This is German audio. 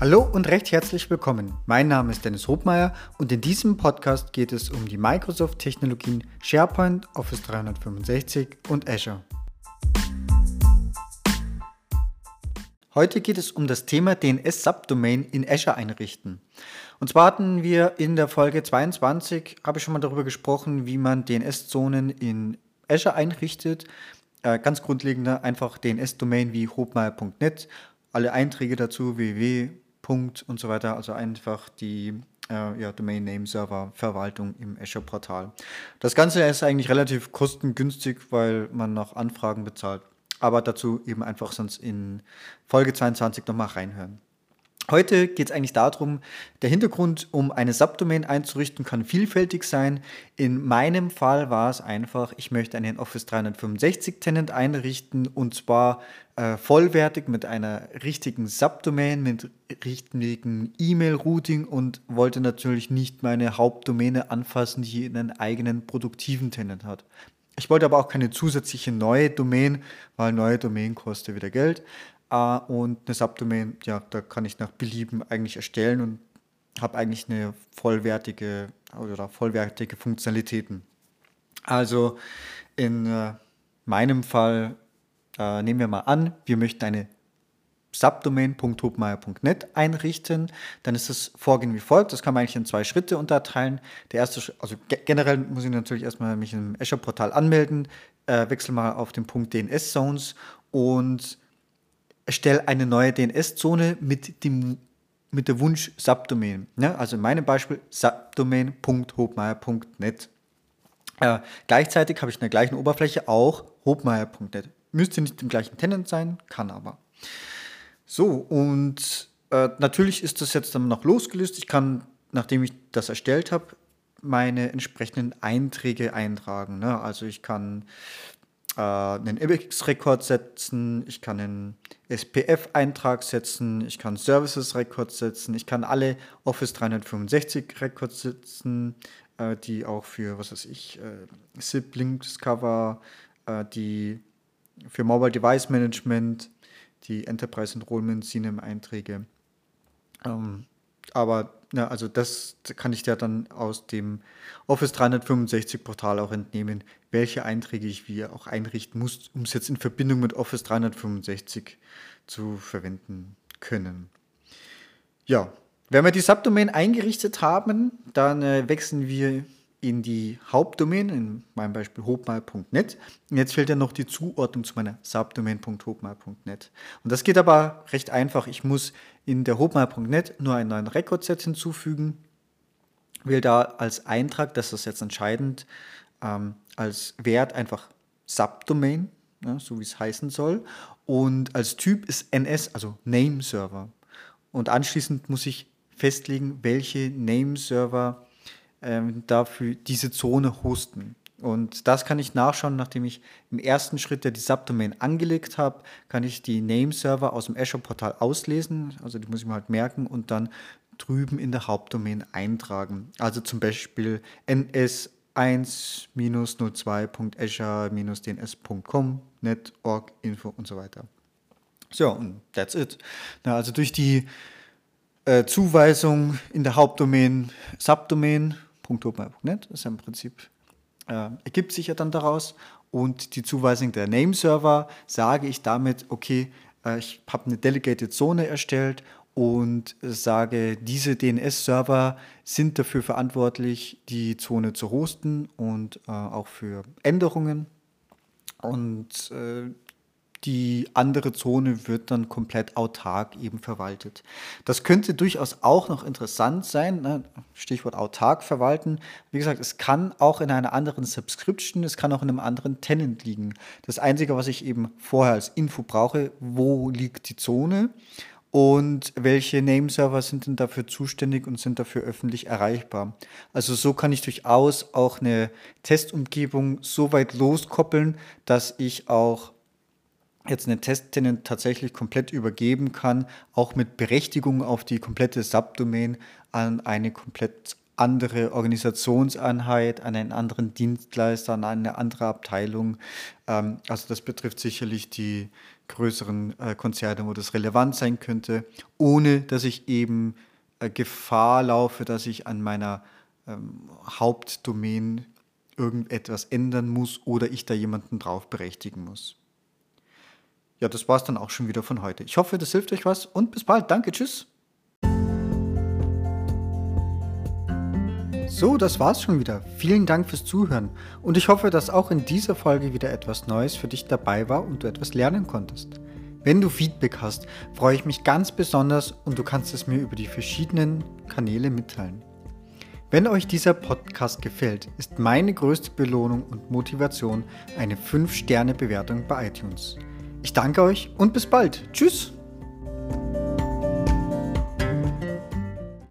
Hallo und recht herzlich willkommen. Mein Name ist Dennis Hobmeier und in diesem Podcast geht es um die Microsoft-Technologien SharePoint, Office 365 und Azure. Heute geht es um das Thema DNS-Subdomain in Azure einrichten. Und zwar hatten wir in der Folge 22, habe ich schon mal darüber gesprochen, wie man DNS-Zonen in Azure einrichtet. Äh, ganz grundlegender einfach DNS-Domain wie hobmeier.net, alle Einträge dazu www Punkt und so weiter, also einfach die äh, ja, Domain Name Server Verwaltung im Azure Portal. Das Ganze ist eigentlich relativ kostengünstig, weil man noch Anfragen bezahlt. Aber dazu eben einfach sonst in Folge 22 nochmal reinhören. Heute geht es eigentlich darum, der Hintergrund, um eine Subdomain einzurichten, kann vielfältig sein. In meinem Fall war es einfach, ich möchte einen Office 365 Tenant einrichten und zwar äh, vollwertig mit einer richtigen Subdomain, mit richtigen E-Mail-Routing und wollte natürlich nicht meine Hauptdomäne anfassen, die einen eigenen produktiven Tenant hat. Ich wollte aber auch keine zusätzliche neue Domain, weil neue Domain kostet wieder Geld. Und eine Subdomain, ja, da kann ich nach Belieben eigentlich erstellen und habe eigentlich eine vollwertige oder vollwertige Funktionalitäten. Also in äh, meinem Fall äh, nehmen wir mal an, wir möchten eine subdomain.hubmeier.net einrichten, dann ist das Vorgehen wie folgt. Das kann man eigentlich in zwei Schritte unterteilen. Der erste, also generell muss ich natürlich erstmal mich im Azure-Portal anmelden, äh, wechsle mal auf den Punkt DNS-Zones und erstelle eine neue DNS-Zone mit mit der Wunsch Subdomain. Ja, also in meinem Beispiel subdomain.hobmeier.net. Äh, gleichzeitig habe ich in der gleichen Oberfläche auch hobmeier.net. Müsste nicht im gleichen Tenant sein, kann aber. So, und äh, natürlich ist das jetzt dann noch losgelöst. Ich kann, nachdem ich das erstellt habe, meine entsprechenden Einträge eintragen. Ne? Also ich kann äh, einen MX-Rekord setzen, ich kann einen SPF-Eintrag setzen, ich kann Services-Records setzen, ich kann alle Office 365-Records setzen, äh, die auch für, was weiß ich, äh, SIP-Links-Cover, äh, die für Mobile Device Management, die Enterprise Enrollment CNAME Einträge. Ähm, aber ja, also das kann ich ja dann aus dem Office 365 Portal auch entnehmen, welche Einträge ich wie auch einrichten muss, um es jetzt in Verbindung mit Office 365 zu verwenden können. Ja, wenn wir die Subdomain eingerichtet haben, dann äh, wechseln wir in die Hauptdomain, in meinem Beispiel hobmal.net. Und jetzt fehlt ja noch die Zuordnung zu meiner Subdomain.hobmal.net. Und das geht aber recht einfach. Ich muss in der hobmal.net nur einen neuen Rekordset hinzufügen, will da als Eintrag, das ist jetzt entscheidend, ähm, als Wert einfach Subdomain, ja, so wie es heißen soll. Und als Typ ist NS, also Name Server. Und anschließend muss ich festlegen, welche Name Server ähm, dafür diese Zone hosten. Und das kann ich nachschauen, nachdem ich im ersten Schritt, die Subdomain angelegt habe, kann ich die Name-Server aus dem Azure-Portal auslesen. Also die muss ich mir halt merken und dann drüben in der Hauptdomain eintragen. Also zum Beispiel ns1-02.azure-dns.com, net, org, info und so weiter. So, und that's it. Na, also durch die äh, Zuweisung in der Hauptdomain, Subdomain .openai.net, ist ja im Prinzip, äh, ergibt sich ja dann daraus. Und die Zuweisung der Name-Server sage ich damit, okay, äh, ich habe eine Delegated Zone erstellt und sage, diese DNS-Server sind dafür verantwortlich, die Zone zu hosten und äh, auch für Änderungen. Und äh, die andere Zone wird dann komplett autark eben verwaltet. Das könnte durchaus auch noch interessant sein, ne? Stichwort autark verwalten. Wie gesagt, es kann auch in einer anderen Subscription, es kann auch in einem anderen Tenant liegen. Das Einzige, was ich eben vorher als Info brauche, wo liegt die Zone und welche Nameserver sind denn dafür zuständig und sind dafür öffentlich erreichbar. Also so kann ich durchaus auch eine Testumgebung so weit loskoppeln, dass ich auch jetzt eine Testtenant tatsächlich komplett übergeben kann, auch mit Berechtigung auf die komplette Subdomain an eine komplett andere Organisationseinheit, an einen anderen Dienstleister, an eine andere Abteilung. Ähm, also das betrifft sicherlich die größeren äh, Konzerne, wo das relevant sein könnte, ohne dass ich eben äh, Gefahr laufe, dass ich an meiner ähm, Hauptdomain irgendetwas ändern muss oder ich da jemanden drauf berechtigen muss. Ja, das war es dann auch schon wieder von heute. Ich hoffe, das hilft euch was und bis bald. Danke, tschüss. So, das war's schon wieder. Vielen Dank fürs Zuhören und ich hoffe, dass auch in dieser Folge wieder etwas Neues für dich dabei war und du etwas lernen konntest. Wenn du Feedback hast, freue ich mich ganz besonders und du kannst es mir über die verschiedenen Kanäle mitteilen. Wenn euch dieser Podcast gefällt, ist meine größte Belohnung und Motivation eine 5-Sterne-Bewertung bei iTunes. Ich danke euch und bis bald. Tschüss!